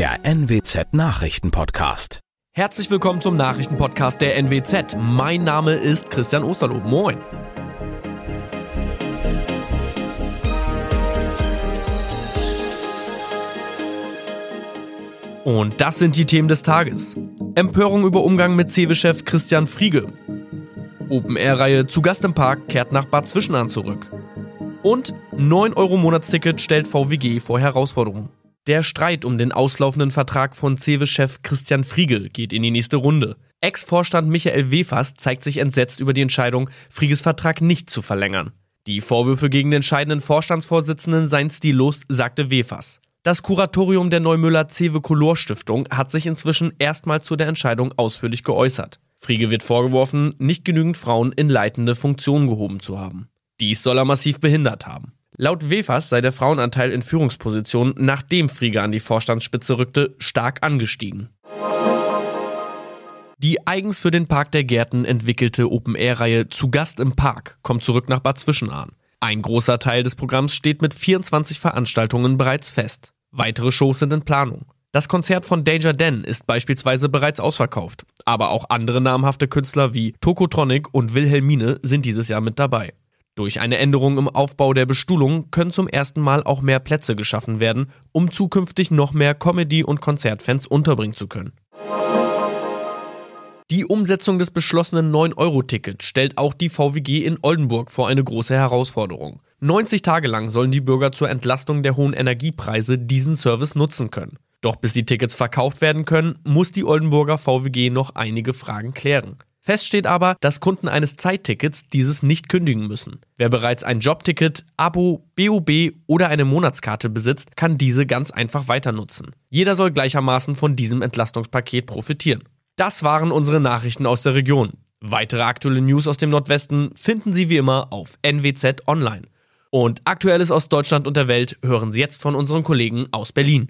der NWZ Nachrichtenpodcast. Herzlich willkommen zum Nachrichtenpodcast der NWZ. Mein Name ist Christian Osterloh. Moin. Und das sind die Themen des Tages. Empörung über Umgang mit CEWE-Chef Christian Friege. Open-Air-Reihe zu Gast im Park kehrt nach Bad Zwischenahn zurück. Und 9 Euro Monatsticket stellt VWG vor Herausforderungen. Der Streit um den auslaufenden Vertrag von CEWE-Chef Christian Friege geht in die nächste Runde. Ex-Vorstand Michael Wefers zeigt sich entsetzt über die Entscheidung, Frieges Vertrag nicht zu verlängern. Die Vorwürfe gegen den scheidenden Vorstandsvorsitzenden seien stillos, sagte Wefers. Das Kuratorium der Neumüller Cewe Color Stiftung hat sich inzwischen erstmals zu der Entscheidung ausführlich geäußert. Friege wird vorgeworfen, nicht genügend Frauen in leitende Funktionen gehoben zu haben. Dies soll er massiv behindert haben. Laut Wefers sei der Frauenanteil in Führungspositionen, nachdem Friege an die Vorstandsspitze rückte, stark angestiegen. Die eigens für den Park der Gärten entwickelte Open-Air-Reihe Zu Gast im Park kommt zurück nach Bad Zwischenahn. Ein großer Teil des Programms steht mit 24 Veranstaltungen bereits fest. Weitere Shows sind in Planung. Das Konzert von Danger Dan ist beispielsweise bereits ausverkauft, aber auch andere namhafte Künstler wie Tokotronic und Wilhelmine sind dieses Jahr mit dabei. Durch eine Änderung im Aufbau der Bestuhlung können zum ersten Mal auch mehr Plätze geschaffen werden, um zukünftig noch mehr Comedy- und Konzertfans unterbringen zu können. Die Umsetzung des beschlossenen 9-Euro-Tickets stellt auch die VWG in Oldenburg vor eine große Herausforderung. 90 Tage lang sollen die Bürger zur Entlastung der hohen Energiepreise diesen Service nutzen können. Doch bis die Tickets verkauft werden können, muss die Oldenburger VWG noch einige Fragen klären. Fest steht aber, dass Kunden eines Zeittickets dieses nicht kündigen müssen. Wer bereits ein Jobticket, Abo, BOB oder eine Monatskarte besitzt, kann diese ganz einfach weiter nutzen. Jeder soll gleichermaßen von diesem Entlastungspaket profitieren. Das waren unsere Nachrichten aus der Region. Weitere aktuelle News aus dem Nordwesten finden Sie wie immer auf NWZ Online. Und Aktuelles aus Deutschland und der Welt hören Sie jetzt von unseren Kollegen aus Berlin.